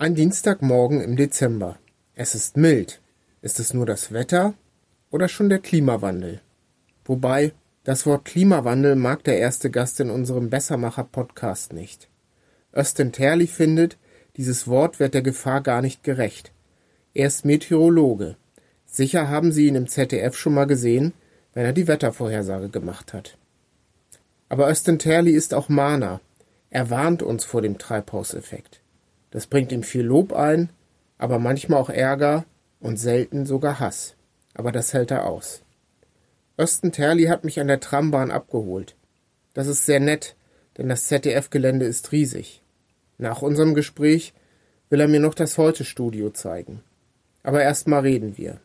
Ein Dienstagmorgen im Dezember. Es ist mild. Ist es nur das Wetter oder schon der Klimawandel? Wobei, das Wort Klimawandel mag der erste Gast in unserem Bessermacher-Podcast nicht. Östen Terli findet, dieses Wort wird der Gefahr gar nicht gerecht. Er ist Meteorologe. Sicher haben Sie ihn im ZDF schon mal gesehen, wenn er die Wettervorhersage gemacht hat. Aber Östen Terli ist auch Mahner. Er warnt uns vor dem Treibhauseffekt. Das bringt ihm viel Lob ein, aber manchmal auch Ärger und selten sogar Hass. Aber das hält er aus. Östen Terli hat mich an der Trambahn abgeholt. Das ist sehr nett, denn das ZDF-Gelände ist riesig. Nach unserem Gespräch will er mir noch das Heute-Studio zeigen. Aber erst mal reden wir.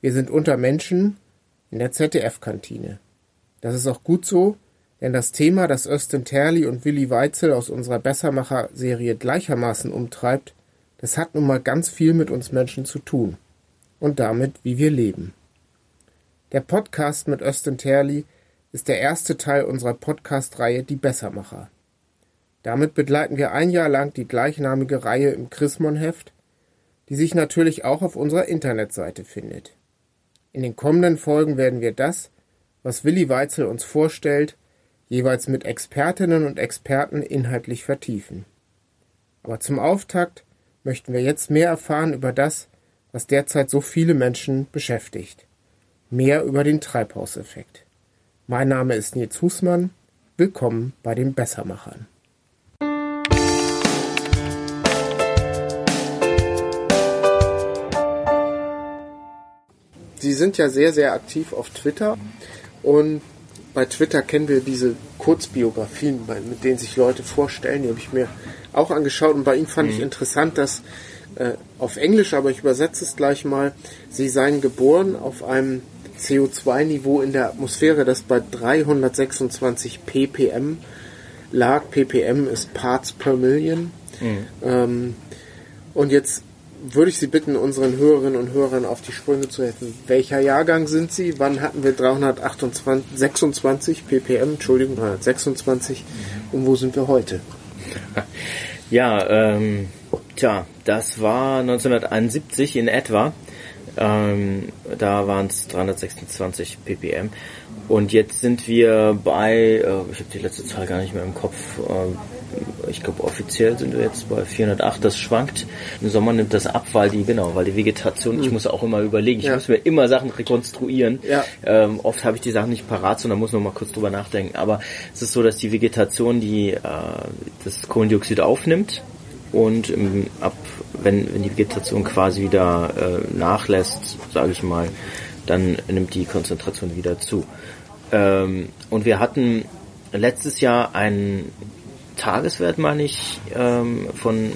Wir sind unter Menschen in der ZDF-Kantine. Das ist auch gut so, denn das Thema, das Östen Terli und Willi Weitzel aus unserer Bessermacher-Serie gleichermaßen umtreibt, das hat nun mal ganz viel mit uns Menschen zu tun. Und damit, wie wir leben. Der Podcast mit Östen Terli ist der erste Teil unserer Podcast-Reihe Die Bessermacher. Damit begleiten wir ein Jahr lang die gleichnamige Reihe im Chrismon-Heft, die sich natürlich auch auf unserer Internetseite findet. In den kommenden Folgen werden wir das, was Willi Weitzel uns vorstellt, jeweils mit Expertinnen und Experten inhaltlich vertiefen. Aber zum Auftakt möchten wir jetzt mehr erfahren über das, was derzeit so viele Menschen beschäftigt. Mehr über den Treibhauseffekt. Mein Name ist Nils Husmann. Willkommen bei den Bessermachern. Sie sind ja sehr, sehr aktiv auf Twitter und bei Twitter kennen wir diese Kurzbiografien, mit denen sich Leute vorstellen. Die habe ich mir auch angeschaut und bei Ihnen fand mhm. ich interessant, dass äh, auf Englisch, aber ich übersetze es gleich mal, Sie seien geboren auf einem CO2-Niveau in der Atmosphäre, das bei 326 ppm lag. ppm ist Parts per Million. Mhm. Ähm, und jetzt würde ich Sie bitten, unseren Hörerinnen und Hörern auf die Sprünge zu helfen. Welcher Jahrgang sind Sie? Wann hatten wir 326 ppm, Entschuldigung, 326 und wo sind wir heute? Ja, ähm, tja, das war 1971 in etwa. Ähm, da waren es 326 ppm. Und jetzt sind wir bei, äh, ich habe die letzte Zahl gar nicht mehr im Kopf, äh, ich glaube offiziell sind wir jetzt bei 408, das schwankt. Im Sommer nimmt das ab, weil die, genau, weil die Vegetation, ich hm. muss auch immer überlegen, ich ja. muss mir immer Sachen rekonstruieren. Ja. Ähm, oft habe ich die Sachen nicht parat, sondern muss noch mal kurz drüber nachdenken. Aber es ist so, dass die Vegetation die äh, das Kohlendioxid aufnimmt und im, ab wenn, wenn die Vegetation quasi wieder äh, nachlässt, sage ich mal, dann nimmt die Konzentration wieder zu. Ähm, und wir hatten letztes Jahr einen Tageswert, meine ich, ähm, von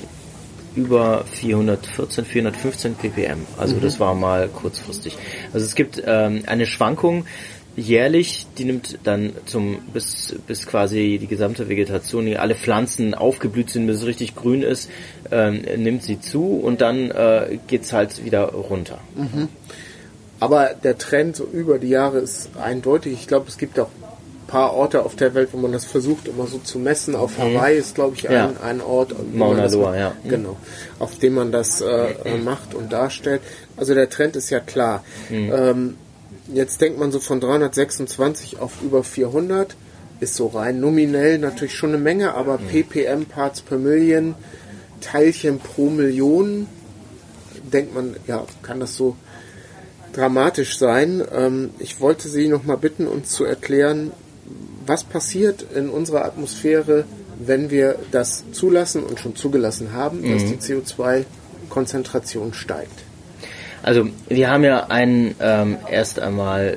über 414, 415 ppm. Also mhm. das war mal kurzfristig. Also es gibt ähm, eine Schwankung jährlich, die nimmt dann zum bis bis quasi die gesamte Vegetation, die alle Pflanzen aufgeblüht sind, bis es richtig grün ist, ähm, nimmt sie zu und dann äh, geht's halt wieder runter. Mhm. Aber der Trend so über die Jahre ist eindeutig. Ich glaube, es gibt auch paar Orte auf der Welt, wo man das versucht, immer so zu messen. Auf mhm. Hawaii ist, glaube ich, ein, ja. ein Ort, Mauna Loa, ja. Genau, auf dem man das äh, macht und darstellt. Also der Trend ist ja klar. Mhm. Ähm, jetzt denkt man so von 326 auf über 400. Ist so rein nominell natürlich schon eine Menge, aber mhm. ppm, Parts per Million, Teilchen pro Million, denkt man, ja, kann das so dramatisch sein. Ähm, ich wollte Sie noch mal bitten, uns zu erklären, was passiert in unserer Atmosphäre, wenn wir das zulassen und schon zugelassen haben, mhm. dass die CO2-Konzentration steigt? Also wir haben ja einen ähm, erst einmal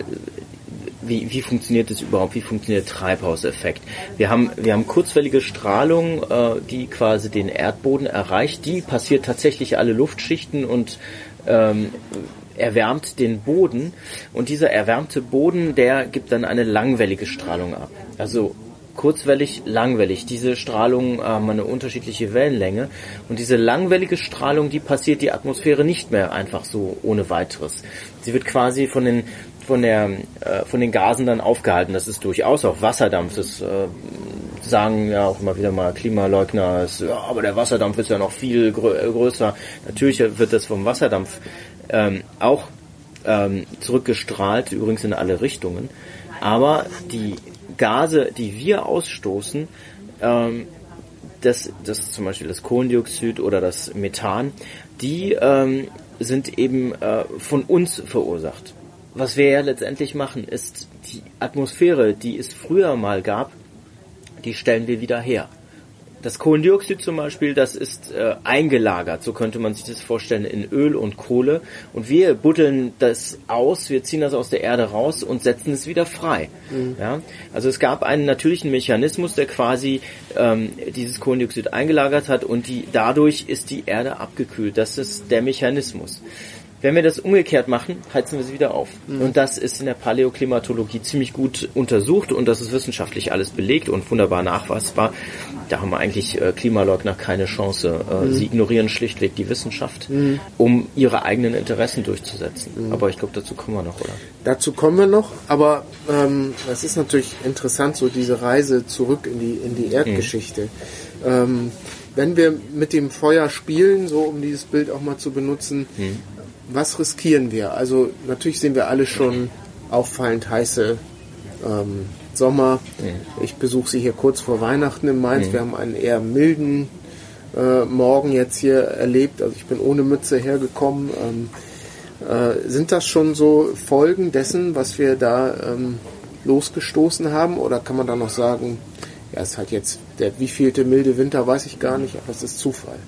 wie, wie funktioniert das überhaupt? Wie funktioniert der Treibhauseffekt? Wir haben, wir haben kurzwellige Strahlung, äh, die quasi den Erdboden erreicht. Die passiert tatsächlich alle Luftschichten und ähm, erwärmt den Boden und dieser erwärmte Boden, der gibt dann eine langwellige Strahlung ab. Also kurzwellig, langwellig. Diese Strahlung haben eine unterschiedliche Wellenlänge und diese langwellige Strahlung, die passiert die Atmosphäre nicht mehr einfach so ohne weiteres. Sie wird quasi von den von der äh, von den Gasen dann aufgehalten. Das ist durchaus auch Wasserdampf. Das äh, sagen ja auch immer wieder mal Klimaleugner, ist, ja, aber der Wasserdampf ist ja noch viel grö größer. Natürlich wird das vom Wasserdampf ähm, auch ähm, zurückgestrahlt, übrigens in alle Richtungen. Aber die Gase, die wir ausstoßen, ähm, das, das ist zum Beispiel das Kohlendioxid oder das Methan, die ähm, sind eben äh, von uns verursacht. Was wir ja letztendlich machen, ist die Atmosphäre, die es früher mal gab, die stellen wir wieder her. Das Kohlendioxid zum Beispiel, das ist äh, eingelagert, so könnte man sich das vorstellen, in Öl und Kohle. Und wir buddeln das aus, wir ziehen das aus der Erde raus und setzen es wieder frei. Mhm. Ja? Also es gab einen natürlichen Mechanismus, der quasi ähm, dieses Kohlendioxid eingelagert hat und die, dadurch ist die Erde abgekühlt. Das ist der Mechanismus. Wenn wir das umgekehrt machen, heizen wir sie wieder auf. Mhm. Und das ist in der Paläoklimatologie ziemlich gut untersucht und das ist wissenschaftlich alles belegt und wunderbar nachweisbar. Da haben wir eigentlich äh, Klimaleugner keine Chance. Äh, mhm. Sie ignorieren schlichtweg die Wissenschaft, mhm. um ihre eigenen Interessen durchzusetzen. Mhm. Aber ich glaube, dazu kommen wir noch, oder? Dazu kommen wir noch, aber ähm, es ist natürlich interessant, so diese Reise zurück in die, in die Erdgeschichte. Mhm. Ähm, wenn wir mit dem Feuer spielen, so um dieses Bild auch mal zu benutzen, mhm was riskieren wir? Also natürlich sehen wir alle schon auffallend heiße ähm, Sommer. Ich besuche Sie hier kurz vor Weihnachten in Mainz. Wir haben einen eher milden äh, Morgen jetzt hier erlebt. Also ich bin ohne Mütze hergekommen. Ähm, äh, sind das schon so Folgen dessen, was wir da ähm, losgestoßen haben? Oder kann man da noch sagen, ja, es hat jetzt der wievielte milde Winter, weiß ich gar nicht, aber es ist Zufall.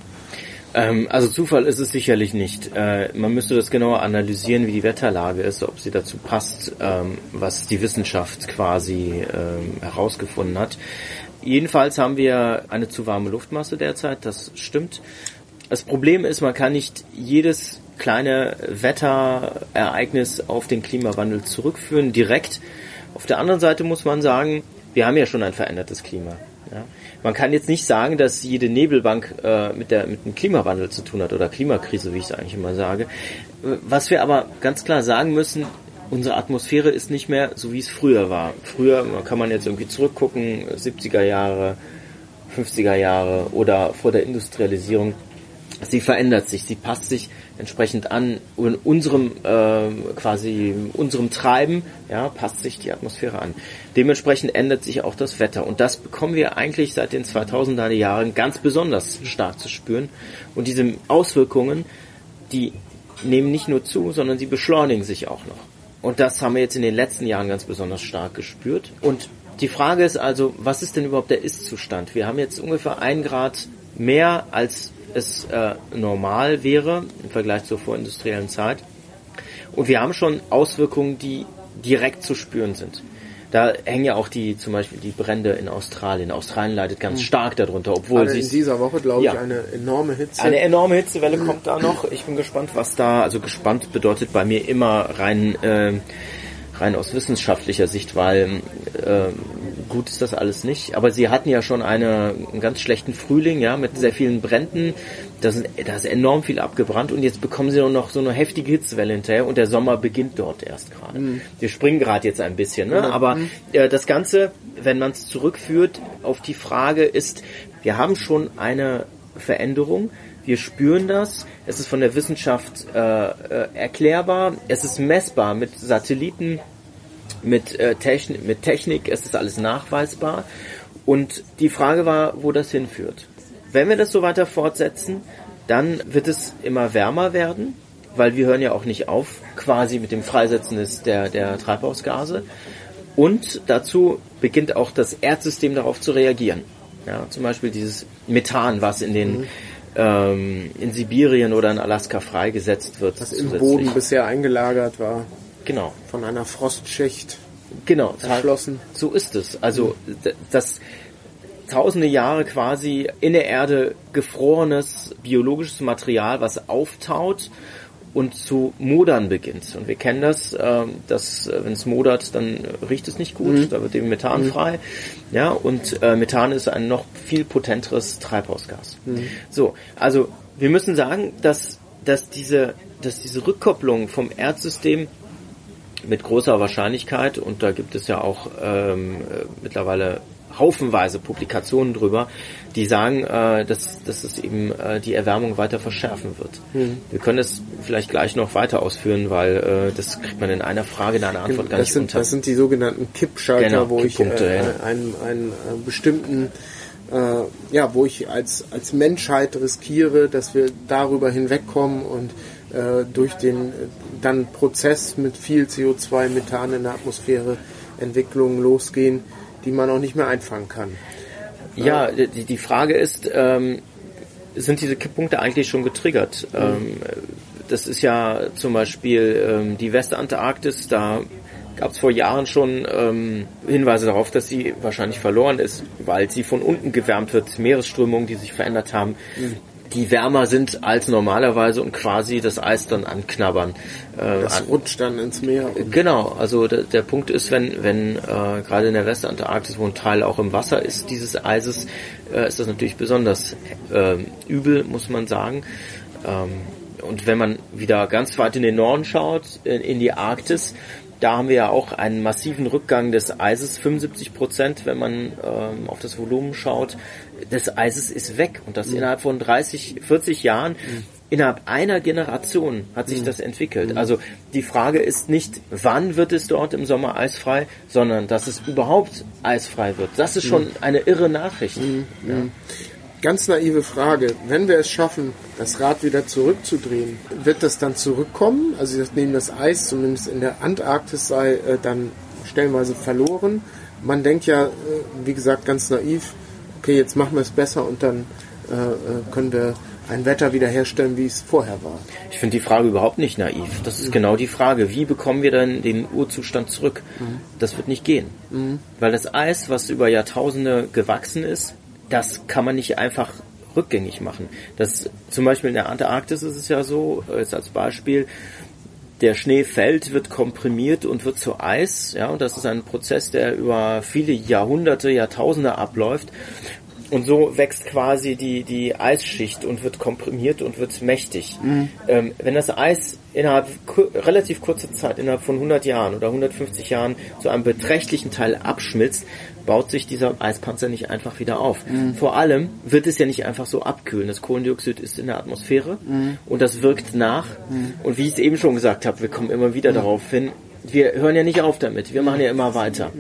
Ähm, also Zufall ist es sicherlich nicht. Äh, man müsste das genauer analysieren, wie die Wetterlage ist, ob sie dazu passt, ähm, was die Wissenschaft quasi ähm, herausgefunden hat. Jedenfalls haben wir eine zu warme Luftmasse derzeit, das stimmt. Das Problem ist, man kann nicht jedes kleine Wetterereignis auf den Klimawandel zurückführen, direkt. Auf der anderen Seite muss man sagen, wir haben ja schon ein verändertes Klima. Ja? man kann jetzt nicht sagen, dass jede Nebelbank äh, mit, der, mit dem Klimawandel zu tun hat oder Klimakrise, wie ich es eigentlich immer sage. Was wir aber ganz klar sagen müssen, unsere Atmosphäre ist nicht mehr so, wie es früher war. Früher kann man jetzt irgendwie zurückgucken, 70er Jahre, 50er Jahre oder vor der Industrialisierung. Sie verändert sich, sie passt sich entsprechend an in unserem äh, quasi unserem Treiben, ja, passt sich die Atmosphäre an. Dementsprechend ändert sich auch das Wetter und das bekommen wir eigentlich seit den 2000er Jahren ganz besonders stark zu spüren und diese Auswirkungen, die nehmen nicht nur zu, sondern sie beschleunigen sich auch noch. Und das haben wir jetzt in den letzten Jahren ganz besonders stark gespürt und die Frage ist also, was ist denn überhaupt der Ist-Zustand? Wir haben jetzt ungefähr ein Grad mehr als es äh, normal wäre im Vergleich zur vorindustriellen Zeit. Und wir haben schon Auswirkungen, die direkt zu spüren sind. Da hängen ja auch die, zum Beispiel die Brände in Australien. Australien leidet ganz mhm. stark darunter, obwohl sie in dieser Woche, glaube ja, ich, eine enorme Hitze. Eine enorme Hitzewelle kommt da noch. Ich bin gespannt, was da, also gespannt bedeutet bei mir immer rein, äh, rein aus wissenschaftlicher Sicht, weil äh, gut ist das alles nicht. Aber sie hatten ja schon eine, einen ganz schlechten Frühling, ja, mit sehr vielen Bränden. Da, sind, da ist enorm viel abgebrannt und jetzt bekommen sie noch so eine heftige Hitzewelle hinterher und der Sommer beginnt dort erst gerade. Mhm. Wir springen gerade jetzt ein bisschen, ne? aber mhm. äh, das Ganze, wenn man es zurückführt auf die Frage ist, wir haben schon eine Veränderung. Wir spüren das. Es ist von der Wissenschaft äh, äh, erklärbar. Es ist messbar mit Satelliten mit, äh, Technik, mit Technik, es ist alles nachweisbar. Und die Frage war, wo das hinführt. Wenn wir das so weiter fortsetzen, dann wird es immer wärmer werden, weil wir hören ja auch nicht auf, quasi mit dem Freisetzen des, der, der Treibhausgase. Und dazu beginnt auch das Erdsystem darauf zu reagieren. Ja, zum Beispiel dieses Methan, was in den mhm. Ähm, in Sibirien oder in Alaska freigesetzt wird. Was im Boden bisher eingelagert war. Genau. Von einer Frostschicht. Genau. Erschlossen. So ist es. Also das tausende Jahre quasi in der Erde gefrorenes biologisches Material, was auftaut und zu modern beginnt. Und wir kennen das, ähm, dass äh, wenn es modert, dann riecht es nicht gut, mhm. da wird eben Methan mhm. frei. Ja, und äh, Methan ist ein noch viel potenteres Treibhausgas. Mhm. So, also wir müssen sagen, dass, dass diese, dass diese Rückkopplung vom Erdsystem mit großer Wahrscheinlichkeit, und da gibt es ja auch ähm, äh, mittlerweile haufenweise Publikationen drüber, die sagen, äh, dass, dass es eben äh, die Erwärmung weiter verschärfen wird. Mhm. Wir können das vielleicht gleich noch weiter ausführen, weil äh, das kriegt man in einer Frage, in einer Antwort gar das nicht sind, unter. Das sind die sogenannten Kippschalter, Genau, wo ich äh, ja. einen, einen äh, bestimmten äh, ja, wo ich als, als Menschheit riskiere, dass wir darüber hinwegkommen und durch den äh, dann Prozess mit viel CO2, Methan in der Atmosphäre Entwicklungen losgehen, die man auch nicht mehr einfangen kann. Ja, die, die Frage ist, ähm, sind diese Kipppunkte eigentlich schon getriggert? Ähm, das ist ja zum Beispiel ähm, die Westantarktis, da gab es vor Jahren schon ähm, Hinweise darauf, dass sie wahrscheinlich verloren ist, weil sie von unten gewärmt wird, Meeresströmungen, die sich verändert haben, die wärmer sind als normalerweise und quasi das Eis dann anknabbern. Äh, Das an, rutscht dann ins Meer. Genau, also der, der Punkt ist, wenn, wenn äh, gerade in der Westantarktis, wo ein Teil auch im Wasser ist, dieses Eises, äh, ist das natürlich besonders äh, übel, muss man sagen. Ähm, und wenn man wieder ganz weit in den Norden schaut, in, in die Arktis, da haben wir ja auch einen massiven Rückgang des Eises, 75 Prozent, wenn man ähm, auf das Volumen schaut, des Eises ist weg und das innerhalb von 30, 40 Jahren. Innerhalb einer Generation hat sich das entwickelt. Also die Frage ist nicht, wann wird es dort im Sommer eisfrei, sondern dass es überhaupt eisfrei wird. Das ist schon eine irre Nachricht. Ja. Ganz naive Frage. Wenn wir es schaffen, das Rad wieder zurückzudrehen, wird das dann zurückkommen? Also das nehmen das Eis, zumindest in der Antarktis, sei äh, dann stellenweise verloren. Man denkt ja, äh, wie gesagt, ganz naiv, okay, jetzt machen wir es besser und dann äh, äh, können wir ein Wetter wiederherstellen, wie es vorher war. Ich finde die Frage überhaupt nicht naiv. Das ist genau die Frage. Wie bekommen wir dann den Urzustand zurück? Das wird nicht gehen. Weil das Eis, was über Jahrtausende gewachsen ist, das kann man nicht einfach rückgängig machen. Das, zum Beispiel in der Antarktis ist es ja so, äh, jetzt als Beispiel, der Schnee fällt, wird komprimiert und wird zu Eis. Ja, und das ist ein Prozess, der über viele Jahrhunderte, Jahrtausende abläuft. Und so wächst quasi die, die Eisschicht und wird komprimiert und wird mächtig. Ähm, wenn das Eis innerhalb ku relativ kurzer Zeit, innerhalb von 100 Jahren oder 150 Jahren zu einem beträchtlichen Teil abschmilzt, baut sich dieser Eispanzer nicht einfach wieder auf. Vor allem wird es ja nicht einfach so abkühlen. Das Kohlendioxid ist in der Atmosphäre und das wirkt nach. Und wie ich es eben schon gesagt habe, wir kommen immer wieder darauf hin, wir hören ja nicht auf damit, wir machen ja immer weiter.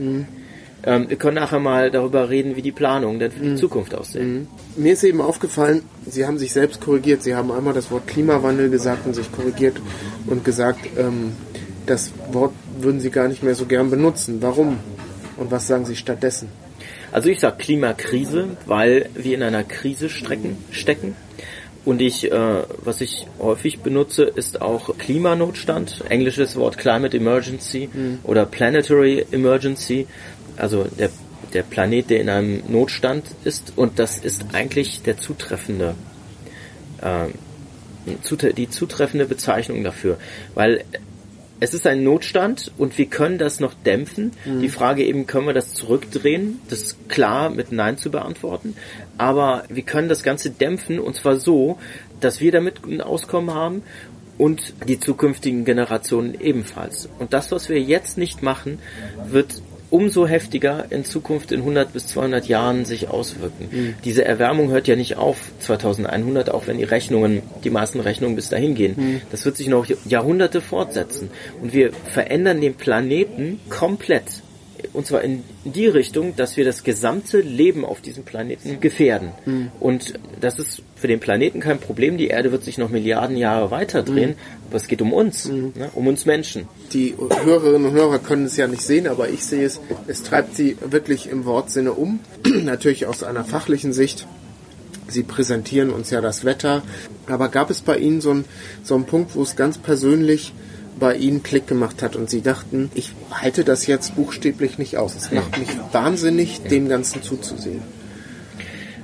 Ähm, wir können nachher mal darüber reden, wie die Planungen denn für die Zukunft aussehen. Mir ist eben aufgefallen, Sie haben sich selbst korrigiert. Sie haben einmal das Wort Klimawandel gesagt und sich korrigiert und gesagt, ähm, das Wort würden Sie gar nicht mehr so gern benutzen. Warum? Und was sagen Sie stattdessen? Also ich sage Klimakrise, weil wir in einer Krise strecken, stecken. Und ich, äh, was ich häufig benutze, ist auch Klimanotstand, englisches Wort Climate Emergency oder Planetary Emergency, also der, der Planet, der in einem Notstand ist. Und das ist eigentlich der zutreffende, äh, die zutreffende Bezeichnung dafür, weil es ist ein Notstand und wir können das noch dämpfen. Die Frage eben, können wir das zurückdrehen? Das ist klar mit Nein zu beantworten. Aber wir können das Ganze dämpfen und zwar so, dass wir damit ein Auskommen haben und die zukünftigen Generationen ebenfalls. Und das, was wir jetzt nicht machen, wird umso heftiger in Zukunft in 100 bis 200 Jahren sich auswirken. Diese Erwärmung hört ja nicht auf 2100, auch wenn die Rechnungen, die meisten Rechnungen bis dahin gehen. Das wird sich noch Jahrhunderte fortsetzen. Und wir verändern den Planeten komplett. Und zwar in die Richtung, dass wir das gesamte Leben auf diesem Planeten gefährden. Und das ist für den Planeten kein Problem. Die Erde wird sich noch Milliarden Jahre weiter drehen. Aber es geht um uns, ne? um uns Menschen. Die Hörerinnen und Hörer können es ja nicht sehen, aber ich sehe es. Es treibt sie wirklich im Wortsinne um. Natürlich aus einer fachlichen Sicht. Sie präsentieren uns ja das Wetter. Aber gab es bei Ihnen so einen, so einen Punkt, wo es ganz persönlich bei Ihnen Klick gemacht hat und Sie dachten, ich halte das jetzt buchstäblich nicht aus. Es macht mich wahnsinnig, dem Ganzen zuzusehen.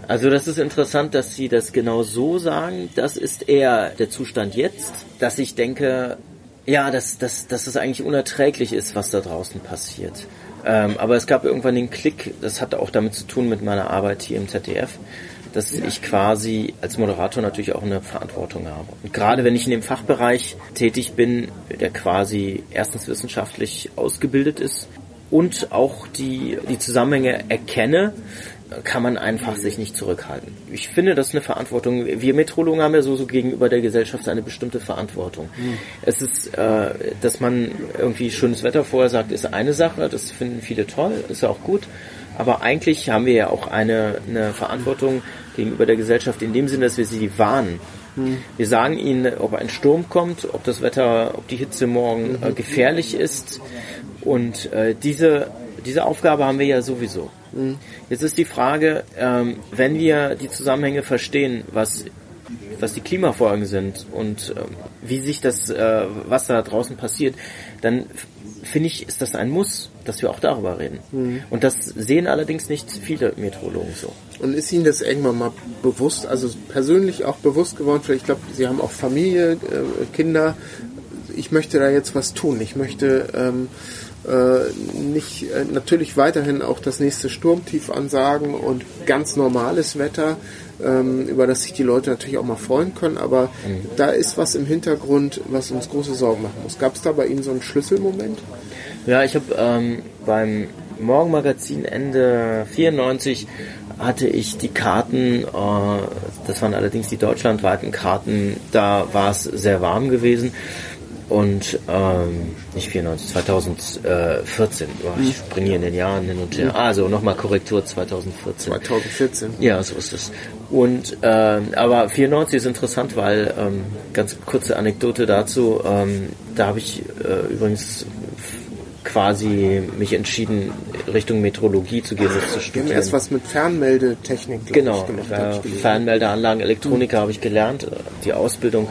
Also das ist interessant, dass Sie das genau so sagen. Das ist eher der Zustand jetzt, dass ich denke, ja, dass, dass, dass es eigentlich unerträglich ist, was da draußen passiert. Ähm, aber es gab irgendwann den Klick, das hatte auch damit zu tun mit meiner Arbeit hier im ZDF, dass ich quasi als Moderator natürlich auch eine Verantwortung habe. Und gerade wenn ich in dem Fachbereich tätig bin, der quasi erstens wissenschaftlich ausgebildet ist und auch die, die Zusammenhänge erkenne, kann man einfach sich nicht zurückhalten. Ich finde, das ist eine Verantwortung. Wir Metrologen haben ja so, so gegenüber der Gesellschaft eine bestimmte Verantwortung. Mhm. Es ist, äh, dass man irgendwie schönes Wetter vorher sagt, ist eine Sache, das finden viele toll, ist ja auch gut. Aber eigentlich haben wir ja auch eine, eine Verantwortung gegenüber der Gesellschaft in dem Sinne, dass wir sie warnen. Mhm. Wir sagen ihnen, ob ein Sturm kommt, ob das Wetter, ob die Hitze morgen äh, gefährlich ist. Und äh, diese, diese Aufgabe haben wir ja sowieso. Jetzt ist die Frage, ähm, wenn wir die Zusammenhänge verstehen, was was die Klimafolgen sind und ähm, wie sich das, äh, was da draußen passiert, dann finde ich, ist das ein Muss, dass wir auch darüber reden. Mhm. Und das sehen allerdings nicht viele Meteorologen so. Und ist Ihnen das irgendwann mal bewusst, also persönlich auch bewusst geworden? Vielleicht, ich glaube, Sie haben auch Familie, äh, Kinder. Ich möchte da jetzt was tun. Ich möchte ähm, äh, nicht äh, natürlich weiterhin auch das nächste Sturmtief ansagen und ganz normales Wetter, über das sich die Leute natürlich auch mal freuen können, aber mhm. da ist was im Hintergrund, was uns große Sorgen machen muss. Gab es da bei Ihnen so einen Schlüsselmoment? Ja, ich habe ähm, beim Morgenmagazin Ende 94 hatte ich die Karten, äh, das waren allerdings die deutschlandweiten Karten, da war es sehr warm gewesen und ähm, nicht 94, 2014. Oh, ich springe hier in den Jahren hin und her. Also nochmal Korrektur 2014. 2014. Ja, so ist es. Und ähm, aber 94 ist interessant, weil ähm, ganz kurze Anekdote dazu. Ähm, da habe ich äh, übrigens quasi mich entschieden, Richtung Metrologie zu gehen, das zu studieren. Wir haben erst was mit Fernmeldetechnik genau, ich, äh, Fernmeldeanlagen, Elektroniker mhm. habe ich gelernt, äh, die Ausbildung.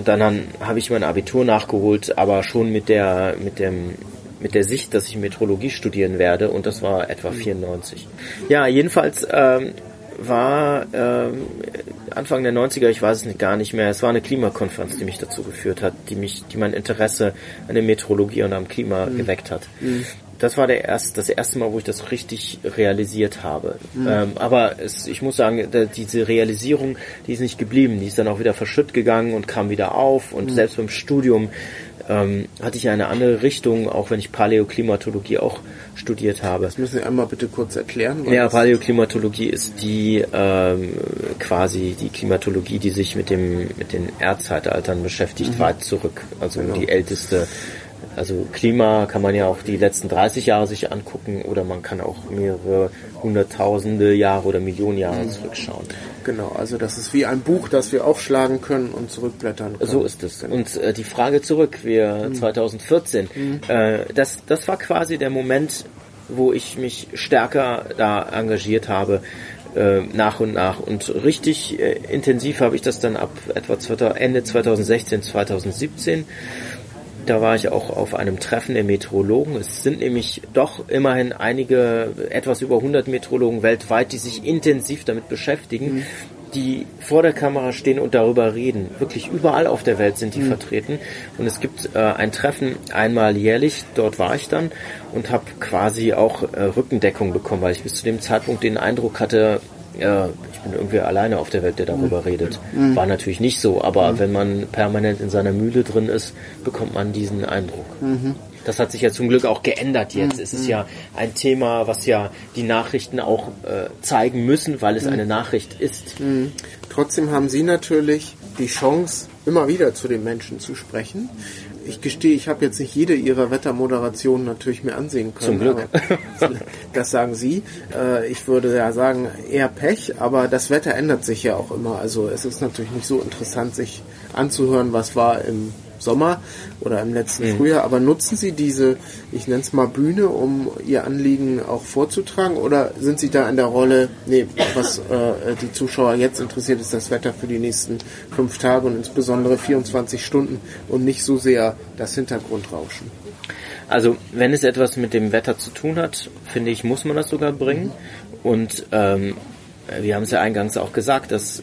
Und dann habe ich mein Abitur nachgeholt, aber schon mit der, mit dem, mit der Sicht, dass ich Metrologie studieren werde und das war etwa 94. Ja, jedenfalls ähm, war ähm, Anfang der 90er, ich weiß es gar nicht mehr, es war eine Klimakonferenz, die mich dazu geführt hat, die mich, die mein Interesse an der Metrologie und am Klima mhm. geweckt hat. Mhm das war der erst, das erste Mal, wo ich das richtig realisiert habe. Mhm. Ähm, aber es, ich muss sagen, da, diese Realisierung, die ist nicht geblieben. Die ist dann auch wieder verschütt gegangen und kam wieder auf. Und mhm. selbst beim Studium ähm, hatte ich eine andere Richtung, auch wenn ich Paläoklimatologie auch studiert habe. Das müssen Sie einmal bitte kurz erklären. Ja, Paläoklimatologie ist die ähm, quasi die Klimatologie, die sich mit dem mit den Erdzeitaltern beschäftigt, mhm. weit zurück. Also genau. die älteste also Klima kann man ja auch die letzten 30 Jahre sich angucken oder man kann auch mehrere hunderttausende Jahre oder Millionen Jahre mhm. zurückschauen. Genau, also das ist wie ein Buch, das wir aufschlagen können und zurückblättern können. So ist es. Genau. Und äh, die Frage zurück, wir mhm. 2014, mhm. Äh, das, das war quasi der Moment, wo ich mich stärker da engagiert habe, äh, nach und nach. Und richtig äh, intensiv habe ich das dann ab etwa Ende 2016, 2017 da war ich auch auf einem Treffen der Meteorologen. Es sind nämlich doch immerhin einige, etwas über 100 Meteorologen weltweit, die sich intensiv damit beschäftigen, mhm. die vor der Kamera stehen und darüber reden. Wirklich überall auf der Welt sind die mhm. vertreten. Und es gibt äh, ein Treffen einmal jährlich, dort war ich dann und habe quasi auch äh, Rückendeckung bekommen, weil ich bis zu dem Zeitpunkt den Eindruck hatte, ja, ich bin irgendwie alleine auf der Welt, der darüber mhm. redet. Mhm. War natürlich nicht so, aber mhm. wenn man permanent in seiner Mühle drin ist, bekommt man diesen Eindruck. Das hat sich ja zum Glück auch geändert jetzt. Es ist ja ein Thema, was ja die Nachrichten auch äh, zeigen müssen, weil es eine Nachricht ist. Trotzdem haben Sie natürlich die Chance, immer wieder zu den Menschen zu sprechen ich gestehe, ich habe jetzt nicht jede Ihrer Wettermoderationen natürlich mir ansehen können. Zum Glück. das sagen Sie. Äh, ich würde ja sagen, eher Pech, aber das Wetter ändert sich ja auch immer. Also es ist natürlich nicht so interessant, sich anzuhören, was war im Sommer oder im letzten mhm. Frühjahr. Aber nutzen Sie diese, ich nenne es mal Bühne, um Ihr Anliegen auch vorzutragen? Oder sind Sie da in der Rolle, nee, was äh, die Zuschauer jetzt interessiert, ist das Wetter für die nächsten fünf Tage und insbesondere 24 Stunden und nicht so sehr das Hintergrundrauschen? Also wenn es etwas mit dem Wetter zu tun hat, finde ich, muss man das sogar bringen. Mhm. Und ähm, wir haben es ja eingangs auch gesagt, dass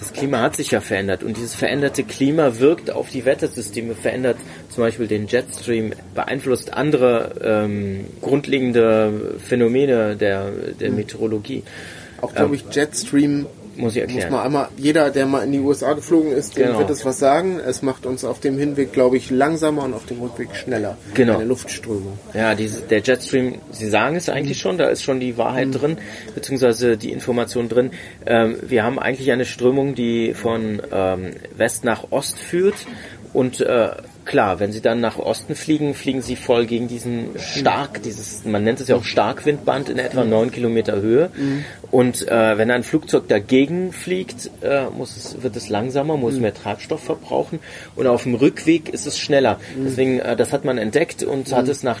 das Klima hat sich ja verändert und dieses veränderte Klima wirkt auf die Wettersysteme, verändert zum Beispiel den Jetstream, beeinflusst andere ähm, grundlegende Phänomene der, der Meteorologie. Auch glaube ich, Jetstream muss ich erklären. Muss man einmal, jeder, der mal in die USA geflogen ist, dem Genau. wird es was sagen. Es macht uns auf dem Hinweg, glaube ich, langsamer und auf dem Rückweg schneller. Genau. Eine Luftströmung. Ja, diese, der Jetstream, Sie sagen es eigentlich Mhm. schon, da ist schon die Wahrheit drin, beziehungsweise die Information drin. Ähm, wir haben eigentlich eine Strömung, die von ähm, West nach Ost führt und äh, klar, wenn Sie dann nach Osten fliegen, fliegen Sie voll gegen diesen stark, dieses, man nennt es ja auch Starkwindband in etwa neun Kilometer Höhe. Und äh, wenn ein Flugzeug dagegen fliegt, äh, muss es, wird es langsamer, muss mehr Treibstoff verbrauchen und auf dem Rückweg ist es schneller. Deswegen, äh, das hat man entdeckt und hat es nach,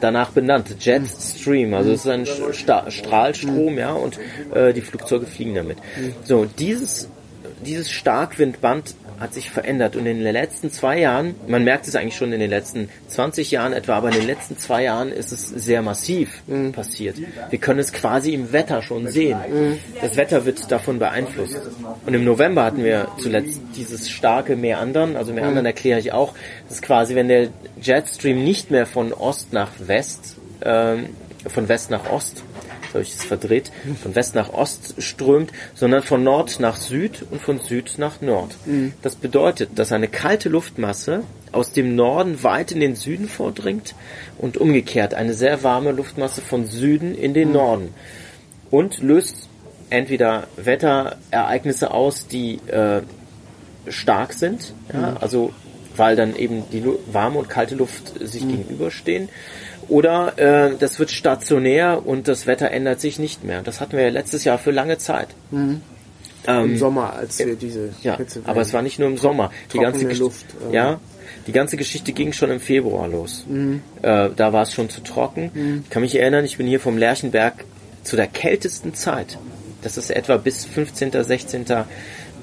danach benannt, Jetstream. Also es ist ein Sta Strahlstrom, ja, und äh, die Flugzeuge fliegen damit. So, dieses dieses Starkwindband hat sich verändert und in den letzten zwei Jahren, man merkt es eigentlich schon in den letzten 20 Jahren etwa, aber in den letzten zwei Jahren ist es sehr massiv passiert. Wir können es quasi im Wetter schon sehen. Das Wetter wird davon beeinflusst. Und im November hatten wir zuletzt dieses starke Meandern, also Meandern erkläre ich auch, das ist quasi, wenn der Jetstream nicht mehr von Ost nach West, ähm, von West nach Ost habe ich es verdreht, von West nach Ost strömt, sondern von Nord nach Süd und von Süd nach Nord. Das bedeutet, dass eine kalte Luftmasse aus dem Norden weit in den Süden vordringt und umgekehrt eine sehr warme Luftmasse von Süden in den Norden und löst entweder Wetterereignisse aus, die äh, stark sind, ja, also weil dann eben die warme und kalte Luft sich gegenüberstehen. Oder äh, das wird stationär und das Wetter ändert sich nicht mehr. Das hatten wir ja letztes Jahr für lange Zeit. Im Ähm, Sommer, als wir diese ja, Hitzewellen- aber es war nicht nur im Sommer. Die ganze Luft, äh. ja, die ganze Geschichte ging schon im Februar los. Äh, da war es schon zu trocken. Ich kann mich erinnern, ich bin hier vom Lerchenberg zu der kältesten Zeit. Das ist etwa bis 15., 16.,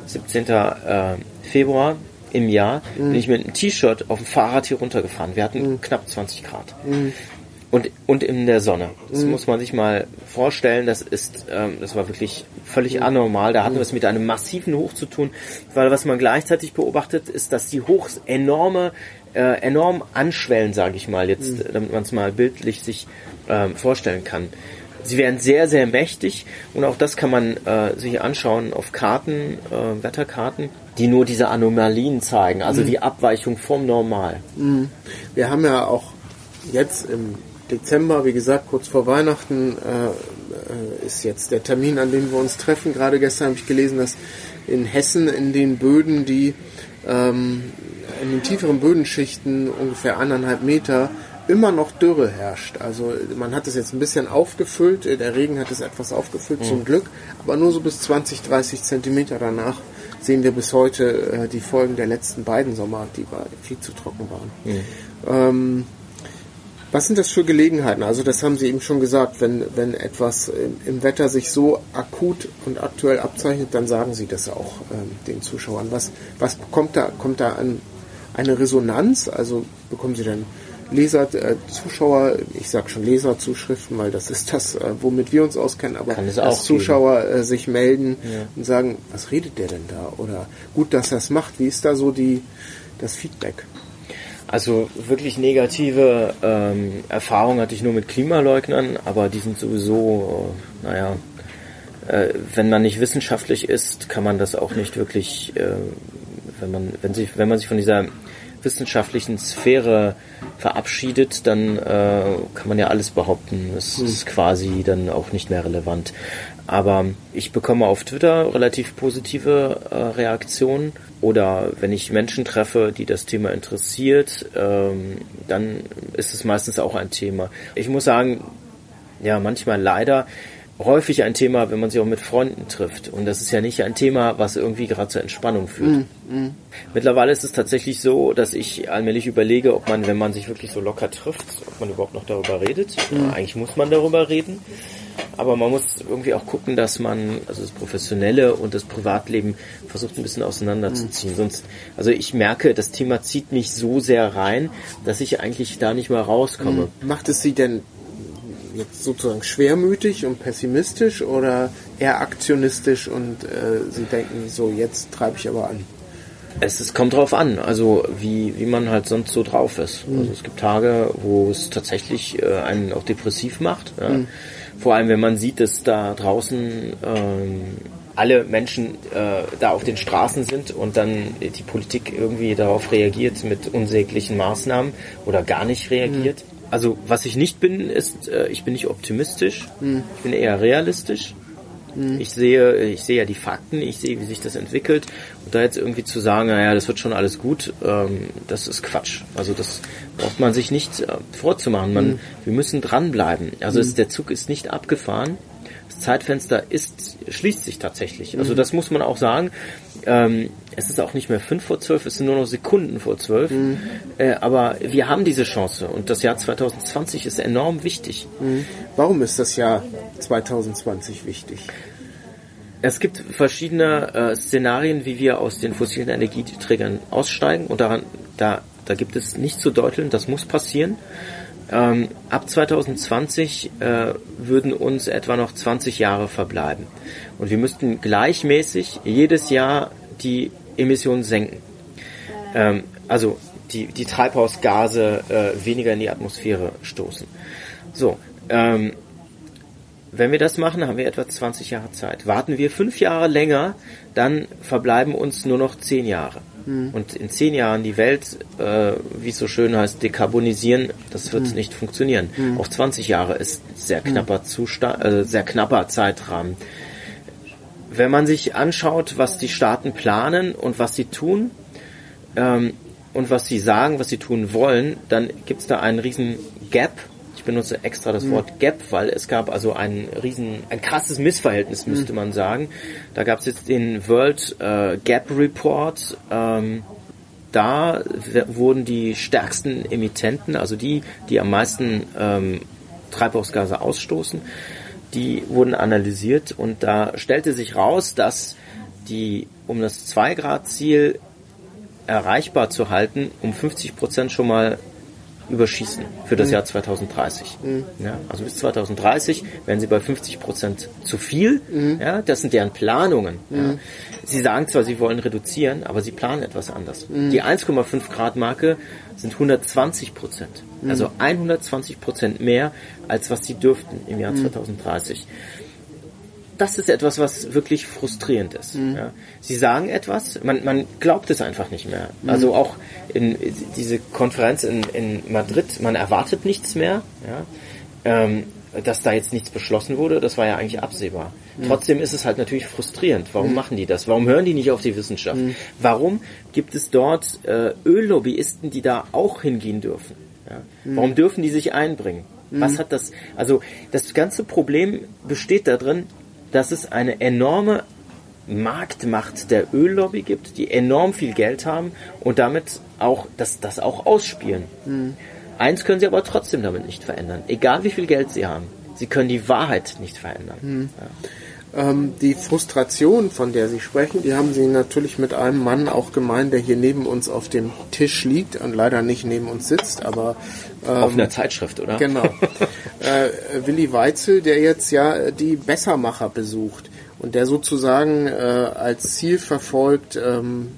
17. Äh, Februar im Jahr. Bin ich mit einem T-Shirt auf dem Fahrrad hier runtergefahren. Wir hatten knapp 20 Grad. Und, und in der Sonne. Das muss man sich mal vorstellen. Das ist, ähm, das war wirklich völlig anormal. Da hatten wir es mit einem massiven Hoch zu tun, weil was man gleichzeitig beobachtet, ist, dass die Hochs enorme, äh, enorm anschwellen, sage ich mal, jetzt, äh, damit man es mal bildlich sich ähm, vorstellen kann. Sie werden sehr, sehr mächtig und auch das kann man äh, sich anschauen auf Karten, äh, Wetterkarten, die nur diese Anomalien zeigen, also die Abweichung vom Normal. Wir haben ja auch jetzt im Dezember, wie gesagt, kurz vor Weihnachten äh, äh, ist jetzt der Termin, an dem wir uns treffen. Gerade gestern habe ich gelesen, dass in Hessen in den Böden, die ähm, in den tieferen Bödenschichten ungefähr anderthalb Meter immer noch Dürre herrscht. Also man hat es jetzt ein bisschen aufgefüllt, der Regen hat es etwas aufgefüllt zum Glück, aber nur so bis 20, 30 Zentimeter danach sehen wir bis heute äh, die Folgen der letzten beiden Sommer, die war, viel zu trocken waren. Ähm, was sind das für Gelegenheiten? Also das haben Sie eben schon gesagt, wenn, wenn etwas im, Wetter sich so akut und aktuell abzeichnet, dann sagen Sie das auch ähm, den Zuschauern. Was, was kommt da, kommt da an eine Resonanz? Also bekommen Sie dann Leser, äh, Zuschauer, ich sage schon Leserzuschriften, weil das ist das, äh, womit wir uns auskennen, aber dass auch Zuschauer äh, sich melden und sagen, was redet der denn da? Oder gut, dass er es macht. Wie ist da so die, das Feedback? Also wirklich negative ähm, Erfahrungen hatte ich nur mit Klimaleugnern, aber die sind sowieso, äh, naja, äh, wenn man nicht wissenschaftlich ist, kann man das auch nicht wirklich, äh, wenn man, wenn sich, wenn man sich von dieser wissenschaftlichen Sphäre verabschiedet, dann äh, kann man ja alles behaupten. Es ist quasi dann auch nicht mehr relevant. Aber ich bekomme auf Twitter relativ positive äh, Reaktionen oder wenn ich Menschen treffe, die das Thema interessiert, ähm, dann ist es meistens auch ein Thema. Ich muss sagen, ja, manchmal leider häufig ein Thema, wenn man sich auch mit Freunden trifft. Und das ist ja nicht ein Thema, was irgendwie gerade zur Entspannung führt. Mittlerweile ist es tatsächlich so, dass ich allmählich überlege, ob man, wenn man sich wirklich so locker trifft, ob man überhaupt noch darüber redet. Ja, eigentlich muss man darüber reden. Aber man muss irgendwie auch gucken, dass man, also das Professionelle und das Privatleben versucht ein bisschen auseinanderzuziehen. Sonst, also ich merke, das Thema zieht mich so sehr rein, dass ich eigentlich da nicht mehr rauskomme. Macht es Sie denn jetzt sozusagen schwermütig und pessimistisch oder eher aktionistisch und äh, Sie denken, so jetzt treibe ich aber an? Es, es kommt drauf an, also wie, wie man halt sonst so drauf ist. Also es gibt Tage, wo es tatsächlich äh, einen auch depressiv macht. Ja. Vor allem, wenn man sieht, dass da draußen ähm, alle Menschen äh, da auf den Straßen sind und dann die Politik irgendwie darauf reagiert mit unsäglichen Maßnahmen oder gar nicht reagiert. Mhm. Also was ich nicht bin, ist, äh, ich bin nicht optimistisch, mhm. ich bin eher realistisch. Mhm. Ich sehe, ich sehe ja die Fakten, ich sehe, wie sich das entwickelt. Und da jetzt irgendwie zu sagen, naja, das wird schon alles gut, ähm, das ist Quatsch. Also das braucht man sich nicht äh, vorzumachen. Man, mhm. Wir müssen dranbleiben. Also mhm. es, der Zug ist nicht abgefahren. Zeitfenster ist, schließt sich tatsächlich. Also mhm. das muss man auch sagen. Ähm, es ist auch nicht mehr fünf vor zwölf, es sind nur noch Sekunden vor zwölf. Mhm. Äh, aber wir haben diese Chance und das Jahr 2020 ist enorm wichtig. Mhm. Warum ist das Jahr 2020 wichtig? Es gibt verschiedene äh, Szenarien, wie wir aus den fossilen Energieträgern aussteigen und daran, da, da gibt es nicht zu deuteln, das muss passieren. Ähm, ab 2020 äh, würden uns etwa noch 20 Jahre verbleiben. Und wir müssten gleichmäßig jedes Jahr die Emissionen senken. Ähm, also die, die Treibhausgase äh, weniger in die Atmosphäre stoßen. So, ähm, wenn wir das machen, haben wir etwa 20 Jahre Zeit. Warten wir fünf Jahre länger, dann verbleiben uns nur noch zehn Jahre. Mhm. Und in zehn Jahren die Welt, äh, wie es so schön heißt, dekarbonisieren, das wird mhm. nicht funktionieren. Mhm. Auch 20 Jahre ist sehr knapper Zustand, äh, sehr knapper Zeitrahmen. Wenn man sich anschaut, was die Staaten planen und was sie tun ähm, und was sie sagen, was sie tun wollen, dann gibt es da einen riesen Gap ich benutze extra das mhm. Wort Gap, weil es gab also ein riesen, ein krasses Missverhältnis, mhm. müsste man sagen. Da gab es jetzt den World äh, Gap Report. Ähm, da wurden die stärksten Emittenten, also die, die am meisten ähm, Treibhausgase ausstoßen, die wurden analysiert und da stellte sich raus, dass die, um das 2-Grad-Ziel erreichbar zu halten, um 50 Prozent schon mal überschießen für das mhm. Jahr 2030. Mhm. Ja, also bis 2030 werden sie bei 50 Prozent zu viel. Mhm. Ja, das sind deren Planungen. Ja. Mhm. Sie sagen zwar, sie wollen reduzieren, aber sie planen etwas anders. Mhm. Die 1,5 Grad Marke sind 120 Prozent. Mhm. Also 120 Prozent mehr, als was sie dürften im Jahr 2030 das ist etwas, was wirklich frustrierend ist. Mhm. Ja. Sie sagen etwas, man, man glaubt es einfach nicht mehr. Mhm. Also auch in diese Konferenz in, in Madrid, man erwartet nichts mehr. Ja. Ähm, dass da jetzt nichts beschlossen wurde, das war ja eigentlich absehbar. Mhm. Trotzdem ist es halt natürlich frustrierend. Warum mhm. machen die das? Warum hören die nicht auf die Wissenschaft? Mhm. Warum gibt es dort äh, Öllobbyisten, die da auch hingehen dürfen? Ja? Mhm. Warum dürfen die sich einbringen? Was mhm. hat das? Also das ganze Problem besteht darin, dass es eine enorme Marktmacht der Öllobby gibt, die enorm viel Geld haben und damit auch das, das auch ausspielen. Mhm. Eins können sie aber trotzdem damit nicht verändern, egal wie viel Geld sie haben. Sie können die Wahrheit nicht verändern. Mhm. Ja. Ähm, die Frustration, von der Sie sprechen, die haben Sie natürlich mit einem Mann auch gemeint, der hier neben uns auf dem Tisch liegt und leider nicht neben uns sitzt, aber auf einer Zeitschrift, oder? Genau. äh, Willi Weitzel, der jetzt ja die Bessermacher besucht und der sozusagen äh, als Ziel verfolgt, ähm,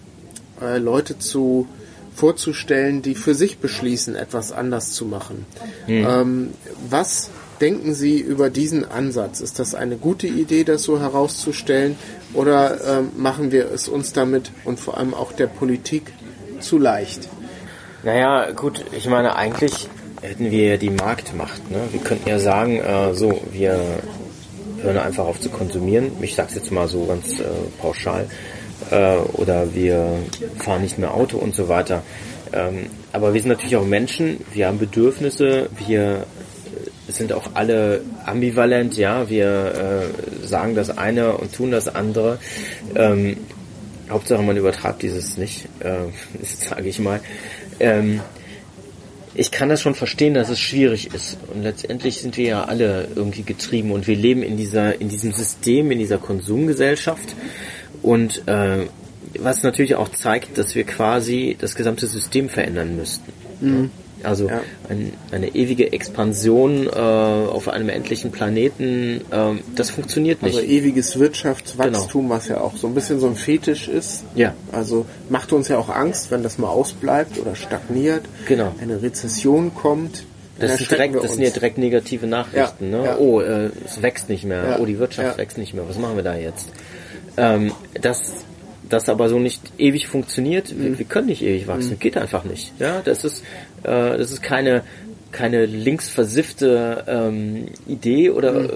äh, Leute zu vorzustellen, die für sich beschließen, etwas anders zu machen. Hm. Ähm, was denken Sie über diesen Ansatz? Ist das eine gute Idee, das so herauszustellen? Oder ähm, machen wir es uns damit und vor allem auch der Politik zu leicht? Naja, gut, ich meine, eigentlich hätten wir ja die Marktmacht. Ne? Wir könnten ja sagen, äh, so, wir hören einfach auf zu konsumieren. Ich sag's jetzt mal so ganz äh, pauschal. Äh, oder wir fahren nicht mehr Auto und so weiter. Ähm, aber wir sind natürlich auch Menschen, wir haben Bedürfnisse, wir sind auch alle ambivalent, ja, wir äh, sagen das eine und tun das andere. Ähm, Hauptsache man übertreibt dieses nicht, äh, sage ich mal. Ähm, ich kann das schon verstehen, dass es schwierig ist. Und letztendlich sind wir ja alle irgendwie getrieben und wir leben in dieser, in diesem System, in dieser Konsumgesellschaft. Und äh, was natürlich auch zeigt, dass wir quasi das gesamte System verändern müssten. Mhm. Also ja. ein, eine ewige Expansion äh, auf einem endlichen Planeten, äh, das funktioniert nicht. Also ewiges Wirtschaftswachstum, genau. was ja auch so ein bisschen so ein Fetisch ist. Ja. Also macht uns ja auch Angst, wenn das mal ausbleibt oder stagniert. Genau. Eine Rezession kommt. Das, sind direkt, das sind ja direkt negative Nachrichten. Ja, ne? Ja. Oh, äh, es wächst nicht mehr. Oh, die Wirtschaft wächst nicht mehr. Was machen wir da jetzt? ähm, dass das aber so nicht ewig funktioniert. Wir, wir können nicht ewig wachsen, geht einfach nicht. Ja, das ist äh, das ist keine keine linksversiffte ähm, Idee oder äh,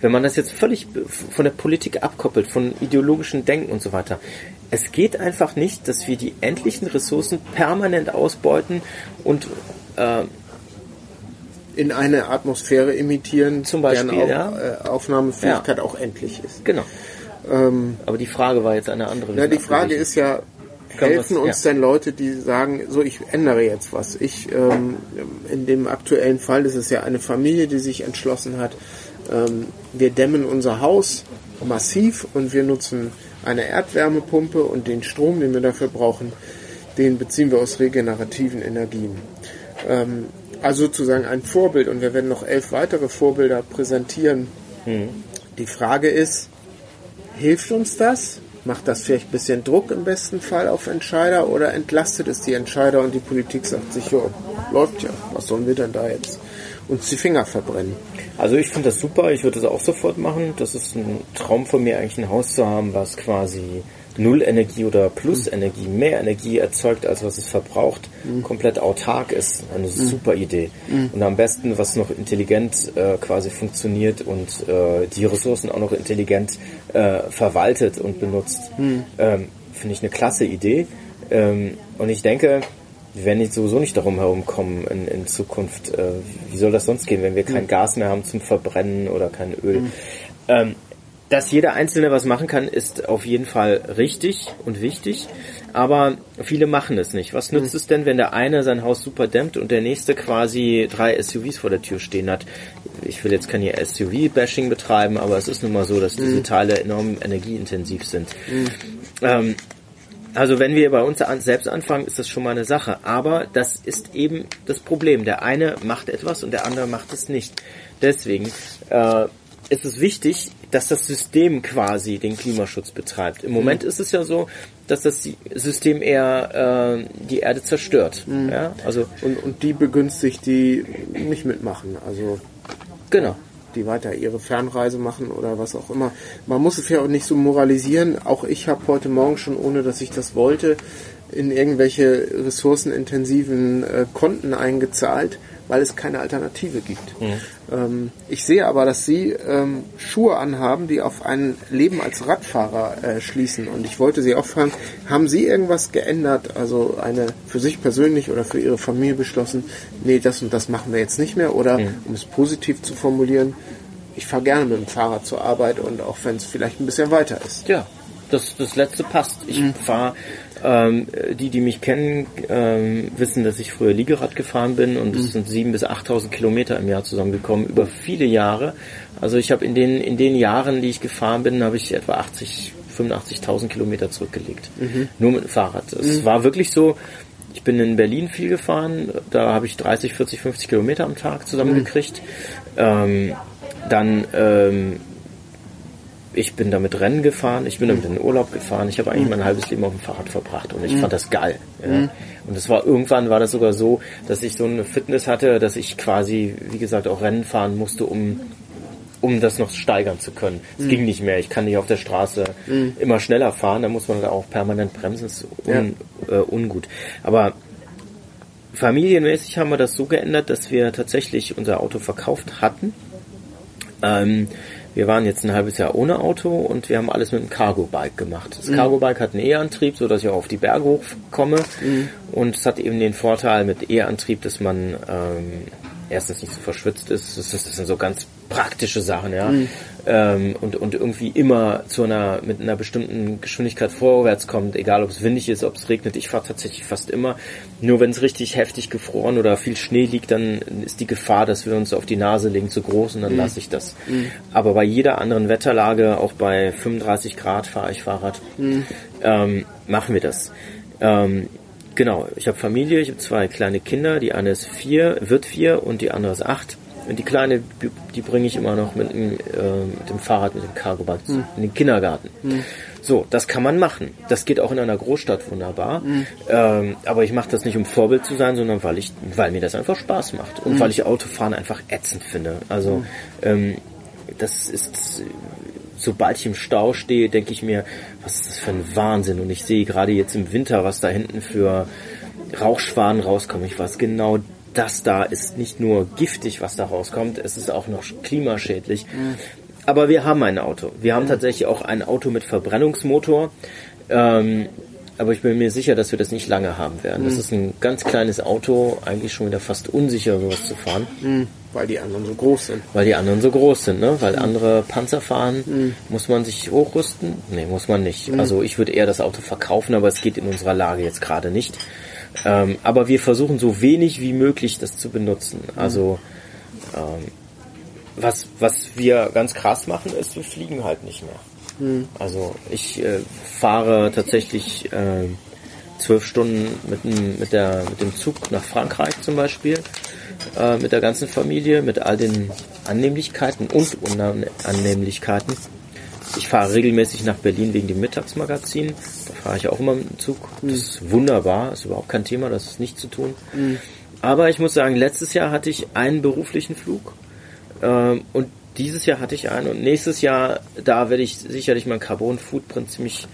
wenn man das jetzt völlig von der Politik abkoppelt, von ideologischen Denken und so weiter. Es geht einfach nicht, dass wir die endlichen Ressourcen permanent ausbeuten und äh, in eine Atmosphäre imitieren, Zum Beispiel, deren Au ja. äh, Aufnahmefähigkeit auch endlich ist. genau. Ähm, Aber die Frage war jetzt eine andere. na, die Frage ist ja, helfen uns ja. denn Leute, die sagen, so ich ändere jetzt was. Ich ähm, in dem aktuellen Fall ist es ja eine Familie, die sich entschlossen hat, ähm, wir dämmen unser Haus massiv und wir nutzen eine Erdwärmepumpe und den Strom, den wir dafür brauchen, den beziehen wir aus regenerativen Energien. Ähm, also sozusagen ein Vorbild und wir werden noch elf weitere Vorbilder präsentieren. Die Frage ist, hilft uns das? Macht das vielleicht ein bisschen Druck im besten Fall auf Entscheider oder entlastet es die Entscheider und die Politik sagt sich, jo, läuft ja, was sollen wir denn da jetzt uns die Finger verbrennen? Also ich finde das super, ich würde das auch sofort machen. Das ist ein Traum von mir, eigentlich ein Haus zu haben, was quasi Null Energie oder Plus Energie, mehr Energie erzeugt, als was es verbraucht, komplett autark ist. Eine super Idee. Und am besten, was noch intelligent äh, quasi funktioniert und äh, die Ressourcen auch noch intelligent äh, verwaltet und benutzt. Ähm, Finde ich eine klasse Idee. Ähm, und ich denke, wir werden nicht sowieso nicht darum herumkommen in, in Zukunft. Äh, wie soll das sonst gehen, wenn wir kein Gas mehr haben zum Verbrennen oder kein Öl? Ähm, dass jeder Einzelne was machen kann, ist auf jeden Fall richtig und wichtig. Aber viele machen es nicht. Was nützt es denn, wenn der eine sein Haus super dämmt und der nächste quasi drei SUVs vor der Tür stehen hat? Ich will jetzt kein SUV-Bashing betreiben, aber es ist nun mal so, dass diese Teile enorm energieintensiv sind. Ähm, also wenn wir bei uns selbst anfangen, ist das schon mal eine Sache. Aber das ist eben das Problem. Der eine macht etwas und der andere macht es nicht. Deswegen äh, ist es wichtig, dass das System quasi den Klimaschutz betreibt. Im Moment ist es ja so, dass das System eher äh, die Erde zerstört. Ja? Also Und, und die begünstigt, die nicht mitmachen. Also genau. die weiter ihre Fernreise machen oder was auch immer. Man muss es ja auch nicht so moralisieren. Auch ich habe heute Morgen schon, ohne dass ich das wollte, in irgendwelche ressourcenintensiven äh, Konten eingezahlt, weil es keine Alternative gibt. Ähm, ich sehe aber, dass Sie ähm, Schuhe anhaben, die auf ein Leben als Radfahrer äh, schließen. Und ich wollte Sie auch fragen, haben Sie irgendwas geändert, also eine für sich persönlich oder für Ihre Familie beschlossen, nee, das und das machen wir jetzt nicht mehr? Oder, um es positiv zu formulieren, ich fahre gerne mit dem Fahrrad zur Arbeit und auch wenn es vielleicht ein bisschen weiter ist. Ja, das, das letzte passt. Ich fahre, ähm, die, die mich kennen, ähm, wissen, dass ich früher Liegerad gefahren bin und es sind 7.000 bis 8.000 Kilometer im Jahr zusammengekommen, über viele Jahre. Also ich habe in den, in den Jahren, die ich gefahren bin, habe ich etwa 80, 85.000 Kilometer zurückgelegt. Nur mit dem Fahrrad. Es war wirklich so, ich bin in Berlin viel gefahren, da habe ich 30, 40, 50 Kilometer am Tag zusammengekriegt. Ähm, dann ähm, ich bin damit Rennen gefahren, ich bin damit in den Urlaub gefahren, ich habe eigentlich mein halbes Leben auf dem Fahrrad verbracht und ich fand das geil. Ja. Und es war irgendwann war das sogar so, dass ich so eine Fitness hatte, dass ich quasi, wie gesagt, auch Rennen fahren musste, um um das noch steigern zu können. Es ging nicht mehr. Ich kann nicht auf der Straße immer schneller fahren, da muss man da auch permanent bremsen, das ist un, äh, ungut. Aber familienmäßig haben wir das so geändert, dass wir tatsächlich unser Auto verkauft hatten. Ähm, wir waren jetzt ein halbes Jahr ohne Auto und wir haben alles mit einem Cargo-Bike gemacht. Das Cargo-Bike hat einen E-Antrieb, so dass ich auch auf die Berge hochkomme. Und es hat eben den Vorteil mit E-Antrieb, dass man ähm, erstens nicht so verschwitzt ist. Das, ist, das sind so ganz praktische Sachen, ja. Ähm, und, und irgendwie immer zu einer, mit einer bestimmten Geschwindigkeit vorwärts kommt, egal ob es windig ist, ob es regnet. Ich fahre tatsächlich fast immer. Nur wenn es richtig heftig gefroren oder viel Schnee liegt, dann ist die Gefahr, dass wir uns auf die Nase legen, zu groß und dann lasse ich das. Aber bei jeder anderen Wetterlage, auch bei 35 Grad fahre ich Fahrrad, ähm, machen wir das. Ähm, genau, ich habe Familie, ich habe zwei kleine Kinder, die eine ist vier, wird vier und die andere ist acht. Und die Kleine, die- bringe ich immer noch mit dem, äh, mit dem Fahrrad, mit dem Cargo-Bike in den Kindergarten. So, das kann man machen. Das geht auch in einer Großstadt wunderbar. Ähm, aber ich mache das nicht, um Vorbild zu sein, sondern weil ich, weil mir das einfach Spaß macht und weil ich Autofahren einfach ätzend finde. Also ähm, das ist sobald ich im Stau stehe, denke ich mir, was ist das für ein Wahnsinn? Und ich sehe gerade jetzt im Winter, was da hinten für Rauchschwaden rauskommen. Ich weiß genau, das da ist nicht nur giftig, was da rauskommt, es ist auch noch klimaschädlich. Mhm. Aber wir haben ein Auto. Wir haben tatsächlich auch ein Auto mit Verbrennungsmotor. Ähm, aber ich bin mir sicher, dass wir das nicht lange haben werden. Mhm. Das ist ein ganz kleines Auto, eigentlich schon wieder fast unsicher, sowas zu fahren. Mhm. Weil die anderen so groß sind. Weil die anderen so groß sind, ne? Weil mhm. andere Panzer fahren, mhm. muss man sich hochrüsten? Nee, muss man nicht. Mhm. Also ich würde eher das Auto verkaufen, aber es geht in unserer Lage jetzt gerade nicht. Ähm, aber wir versuchen so wenig wie möglich das zu benutzen. Also ähm, was, was wir ganz krass machen, ist, wir fliegen halt nicht mehr. Mhm. Also ich äh, fahre tatsächlich äh, zwölf Stunden mit, mit, der, mit dem Zug nach Frankreich zum Beispiel, äh, mit der ganzen Familie, mit all den Annehmlichkeiten und Unannehmlichkeiten. Ich fahre regelmäßig nach Berlin wegen dem Mittagsmagazin. Da fahre ich auch immer mit dem Zug. Das mhm. ist wunderbar, ist überhaupt kein Thema, das ist nicht zu tun. Mhm. Aber ich muss sagen, letztes Jahr hatte ich einen beruflichen Flug ähm, und dieses Jahr hatte ich einen und nächstes Jahr, da werde ich sicherlich mein Carbon Footprint ziemlich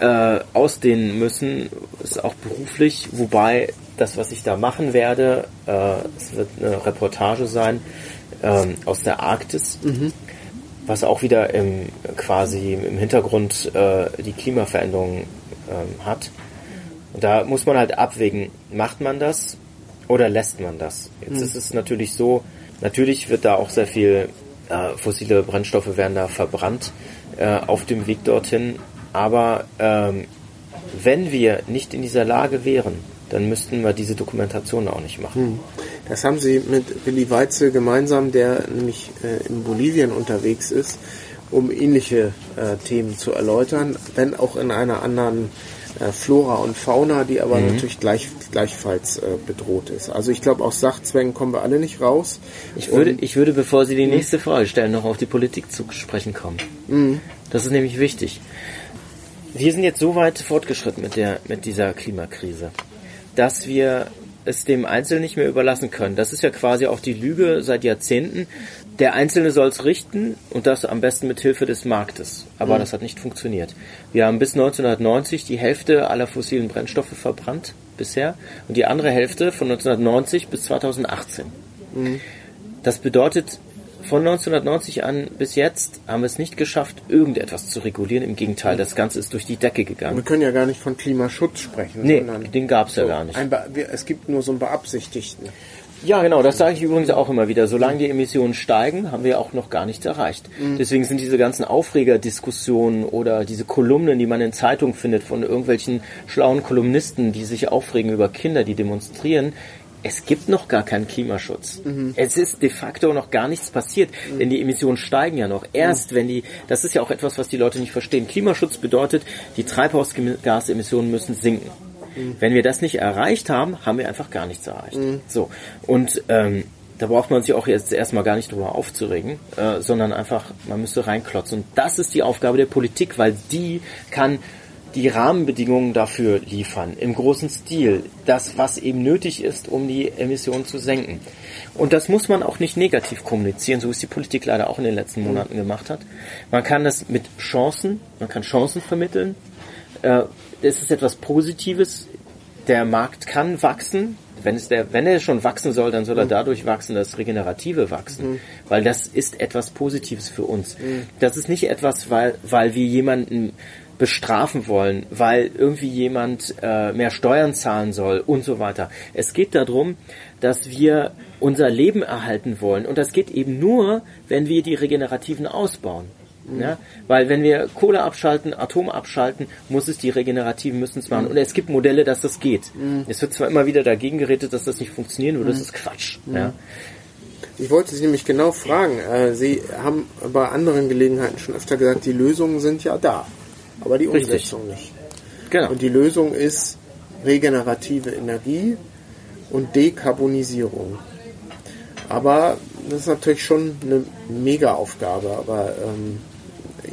äh, ausdehnen müssen, ist auch beruflich, wobei das, was ich da machen werde, äh, es wird eine Reportage sein ähm, aus der Arktis, mhm. Was auch wieder im quasi im Hintergrund äh, die Klimaveränderung ähm, hat. Und da muss man halt abwägen, macht man das oder lässt man das? Jetzt mhm. ist es natürlich so, Natürlich wird da auch sehr viel äh, fossile Brennstoffe werden da verbrannt äh, auf dem Weg dorthin. Aber ähm, wenn wir nicht in dieser Lage wären, dann müssten wir diese Dokumentation auch nicht machen. Hm. Das haben Sie mit Willi Weitzel gemeinsam, der nämlich äh, in Bolivien unterwegs ist, um ähnliche äh, Themen zu erläutern, wenn auch in einer anderen äh, Flora und Fauna, die aber mhm. natürlich gleich, gleichfalls äh, bedroht ist. Also ich glaube, aus Sachzwängen kommen wir alle nicht raus. Ich würde, ich würde, bevor Sie die mhm. nächste Frage stellen, noch auf die Politik zu sprechen kommen. Mhm. Das ist nämlich wichtig. Wir sind jetzt so weit fortgeschritten mit der, mit dieser Klimakrise, dass wir es dem Einzelnen nicht mehr überlassen können. Das ist ja quasi auch die Lüge seit Jahrzehnten. Der Einzelne soll es richten und das am besten mit Hilfe des Marktes. Aber mhm. das hat nicht funktioniert. Wir haben bis 1990 die Hälfte aller fossilen Brennstoffe verbrannt bisher und die andere Hälfte von 1990 bis 2018. Mhm. Das bedeutet, von 1990 an bis jetzt haben wir es nicht geschafft, irgendetwas zu regulieren. Im Gegenteil, das Ganze ist durch die Decke gegangen. Wir können ja gar nicht von Klimaschutz sprechen. Nee, den gab es so ja gar nicht. es gibt nur so einen beabsichtigten. Ja, genau, das sage ich übrigens auch immer wieder. Solange die Emissionen steigen, haben wir auch noch gar nichts erreicht. Mhm. Deswegen sind diese ganzen Aufregerdiskussionen oder diese Kolumnen, die man in Zeitungen findet von irgendwelchen schlauen Kolumnisten, die sich aufregen über Kinder, die demonstrieren, es gibt noch gar keinen Klimaschutz. Mhm. Es ist de facto noch gar nichts passiert, mhm. denn die Emissionen steigen ja noch. Erst mhm. wenn die, das ist ja auch etwas, was die Leute nicht verstehen. Klimaschutz bedeutet, die Treibhausgasemissionen müssen sinken. Wenn wir das nicht erreicht haben, haben wir einfach gar nichts erreicht. So. Und ähm, da braucht man sich auch jetzt erstmal gar nicht drüber aufzuregen, äh, sondern einfach, man müsste reinklotzen. Und das ist die Aufgabe der Politik, weil die kann die Rahmenbedingungen dafür liefern, im großen Stil, das, was eben nötig ist, um die Emissionen zu senken. Und das muss man auch nicht negativ kommunizieren, so wie es die Politik leider auch in den letzten Monaten gemacht hat. Man kann das mit Chancen, man kann Chancen vermitteln, äh, es ist etwas Positives. Der Markt kann wachsen. Wenn, es der, wenn er schon wachsen soll, dann soll er mhm. dadurch wachsen, dass regenerative wachsen. Mhm. Weil das ist etwas Positives für uns. Mhm. Das ist nicht etwas, weil, weil wir jemanden bestrafen wollen, weil irgendwie jemand äh, mehr Steuern zahlen soll und so weiter. Es geht darum, dass wir unser Leben erhalten wollen. Und das geht eben nur, wenn wir die Regenerativen ausbauen. Mhm. Ja? Weil wenn wir Kohle abschalten, Atom abschalten, muss es die Regenerativen müssen es machen. Mhm. Und es gibt Modelle, dass das geht. Mhm. Es wird zwar immer wieder dagegen geredet, dass das nicht funktionieren würde, das mhm. ist Quatsch. Mhm. Ja? Ich wollte Sie nämlich genau fragen. Äh, Sie haben bei anderen Gelegenheiten schon öfter gesagt, die Lösungen sind ja da, aber die Umsetzung Richtig. nicht. Genau. Und die Lösung ist regenerative Energie und Dekarbonisierung. Aber das ist natürlich schon eine Mega-Aufgabe. Aber ähm,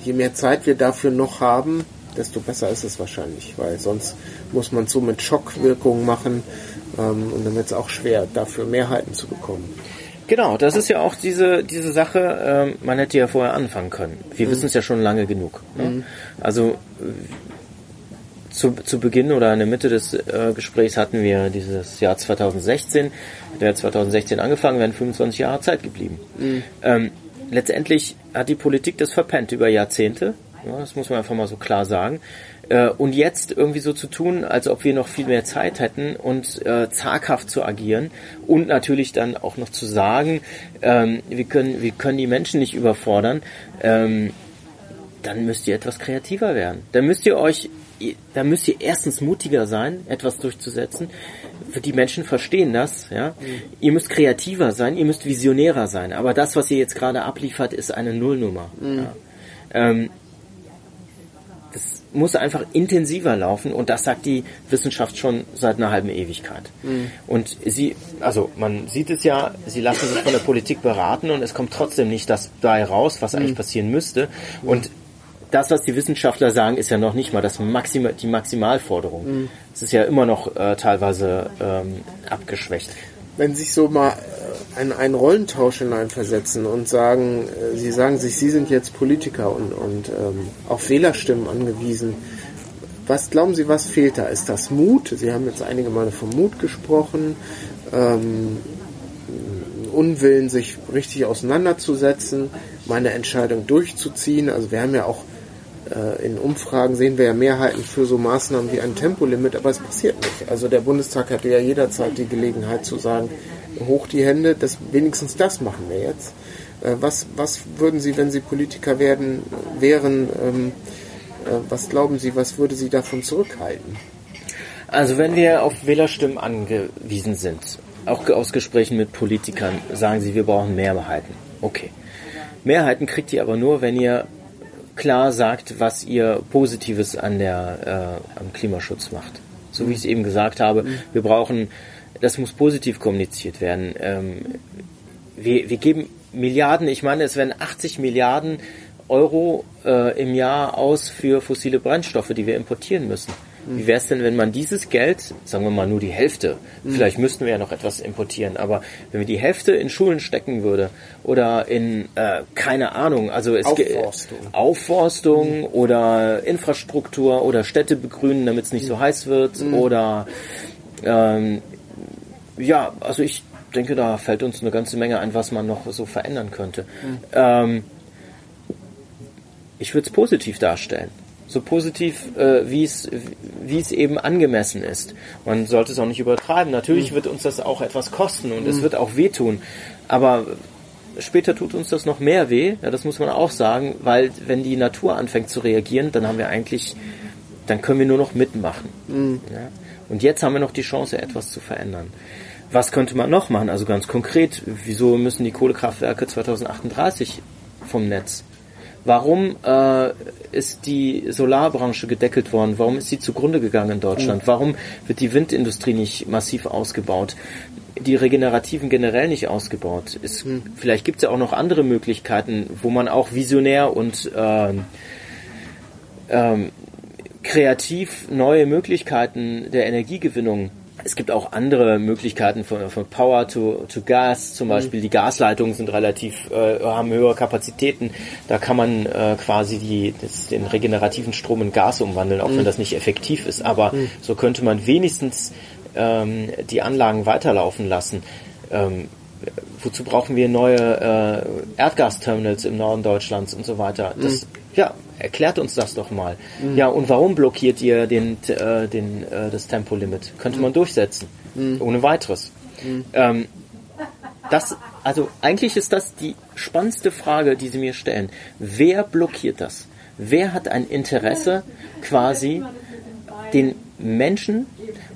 je mehr Zeit wir dafür noch haben, desto besser ist es wahrscheinlich, weil sonst muss man so mit Schockwirkungen machen ähm, und dann wird es auch schwer, dafür Mehrheiten zu bekommen. Genau, das ist ja auch diese, diese Sache, ähm, man hätte ja vorher anfangen können. Wir Mhm. wissen es ja schon lange genug. Ne? Also äh, zu, zu Beginn oder in der Mitte des äh, Gesprächs hatten wir dieses Jahr 2016, der hat 2016 angefangen, wären 25 Jahre Zeit geblieben. Ähm, letztendlich hat die Politik das verpennt über Jahrzehnte, ja, das muss man einfach mal so klar sagen. Äh, und jetzt irgendwie so zu tun, als ob wir noch viel mehr Zeit hätten und äh, zaghaft zu agieren und natürlich dann auch noch zu sagen, ähm, wir können, wir können die Menschen nicht überfordern, ähm, dann müsst ihr etwas kreativer werden. Dann müsst ihr euch, dann müsst ihr erstens mutiger sein, etwas durchzusetzen. Die Menschen verstehen das, ja. Ihr müsst kreativer sein, ihr müsst visionärer sein. Aber das, was ihr jetzt gerade abliefert, ist eine Nullnummer. Ja. Ähm, muss einfach intensiver laufen und das sagt die Wissenschaft schon seit einer halben Ewigkeit. Und sie, also man sieht es ja, sie lassen sich von der Politik beraten und es kommt trotzdem nicht das dabei raus, was eigentlich passieren müsste. Und das, was die Wissenschaftler sagen, ist ja noch nicht mal das Maxima, die Maximalforderung. Es ist ja immer noch äh, teilweise ähm, abgeschwächt. Wenn sich so mal äh, in einen Rollentausch hineinversetzen und sagen, äh, Sie sagen sich, Sie sind jetzt Politiker und, und ähm, auf Wählerstimmen angewiesen. Was glauben Sie, was fehlt da? Ist das Mut? Sie haben jetzt einige Male vom Mut gesprochen. Ähm, Unwillen, sich richtig auseinanderzusetzen, meine Entscheidung durchzuziehen. Also wir haben ja auch äh, in Umfragen sehen wir ja Mehrheiten für so Maßnahmen wie ein Tempolimit, aber es passiert nicht. Also der Bundestag hatte ja jederzeit die Gelegenheit zu sagen, hoch die Hände, das, wenigstens das machen wir jetzt. Äh, was, was würden Sie, wenn Sie Politiker werden, wären, ähm, äh, was glauben Sie, was würde Sie davon zurückhalten? Also wenn wir auf Wählerstimmen angewiesen sind, auch aus Gesprächen mit Politikern, sagen sie, wir brauchen Mehrheiten. Okay. Mehrheiten kriegt ihr aber nur, wenn ihr klar sagt, was ihr Positives an der, äh, am Klimaschutz macht. So wie ich es eben gesagt habe, wir brauchen, das muss positiv kommuniziert werden. Ähm, wir, wir geben Milliarden, ich meine, es werden 80 Milliarden Euro äh, im Jahr aus für fossile Brennstoffe, die wir importieren müssen. Wie wäre es denn, wenn man dieses Geld, sagen wir mal nur die Hälfte, vielleicht müssten wir ja noch etwas importieren, aber wenn wir die Hälfte in Schulen stecken würde oder in, äh, keine Ahnung, also es Aufforstung. Aufforstung oder Infrastruktur oder Städte begrünen, damit es nicht so heiß wird oder ähm, ja, also ich denke, da fällt uns eine ganze Menge ein, was man noch so verändern könnte. Ähm, ich würde es positiv darstellen. So positiv, äh, wie es wie es eben angemessen ist. Man sollte es auch nicht übertreiben. Natürlich wird uns das auch etwas kosten und es wird auch wehtun. Aber später tut uns das noch mehr weh, ja, das muss man auch sagen, weil wenn die Natur anfängt zu reagieren, dann haben wir eigentlich, dann können wir nur noch mitmachen. Ja. Und jetzt haben wir noch die Chance, etwas zu verändern. Was könnte man noch machen? Also ganz konkret, wieso müssen die Kohlekraftwerke 2038 vom Netz? Warum äh, ist die Solarbranche gedeckelt worden? Warum ist sie zugrunde gegangen in Deutschland? Warum wird die Windindustrie nicht massiv ausgebaut? Die Regenerativen generell nicht ausgebaut? Es, Vielleicht gibt es ja auch noch andere Möglichkeiten, wo man auch visionär und ähm, ähm, kreativ neue Möglichkeiten der Energiegewinnung. Es gibt auch andere Möglichkeiten von, von Power to, to Gas, zum Beispiel die Gasleitungen sind relativ, äh, haben höhere Kapazitäten. Da kann man äh, quasi die, das, den regenerativen Strom in Gas umwandeln, auch wenn das nicht effektiv ist. Aber so könnte man wenigstens ähm, die Anlagen weiterlaufen lassen. Ähm, wozu brauchen wir neue äh, Erdgasterminals im Norden Deutschlands und so weiter? Das, Ja, erklärt uns das doch mal. Ja, und warum blockiert ihr den, äh, den, äh, das Tempolimit? Könnte man durchsetzen, ohne weiteres. Ähm, das, also eigentlich ist das die spannendste Frage, die Sie mir stellen. Wer blockiert das? Wer hat ein Interesse, quasi den Menschen,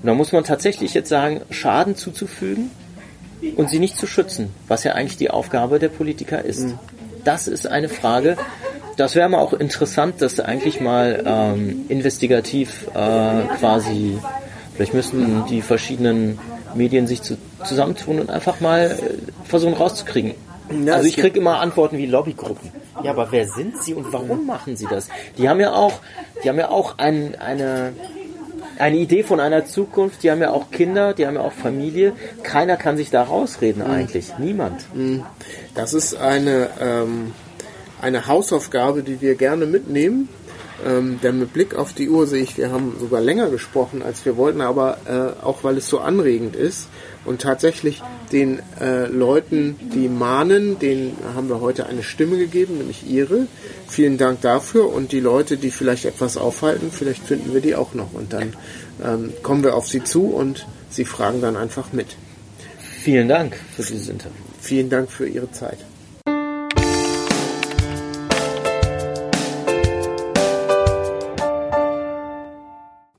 und da muss man tatsächlich jetzt sagen, Schaden zuzufügen und sie nicht zu schützen, was ja eigentlich die Aufgabe der Politiker ist. Das ist eine Frage, das wäre mal auch interessant, das eigentlich mal ähm, investigativ äh, quasi, vielleicht müssten die verschiedenen Medien sich zu, zusammentun und einfach mal äh, versuchen rauszukriegen. Ja, also ich kriege immer Antworten wie Lobbygruppen. Ja, aber wer sind sie und warum machen sie das? Die haben ja auch, die haben ja auch ein, eine, eine Idee von einer Zukunft, die haben ja auch Kinder, die haben ja auch Familie. Keiner kann sich da rausreden mhm. eigentlich. Niemand. Mhm. Das ist eine, ähm, eine Hausaufgabe, die wir gerne mitnehmen. Ähm, denn mit Blick auf die Uhr sehe ich, wir haben sogar länger gesprochen, als wir wollten, aber äh, auch weil es so anregend ist. Und tatsächlich den äh, Leuten, die mahnen, denen haben wir heute eine Stimme gegeben, nämlich ihre. Vielen Dank dafür. Und die Leute, die vielleicht etwas aufhalten, vielleicht finden wir die auch noch. Und dann ähm, kommen wir auf sie zu und sie fragen dann einfach mit. Vielen Dank für dieses Interview. Vielen Dank für Ihre Zeit.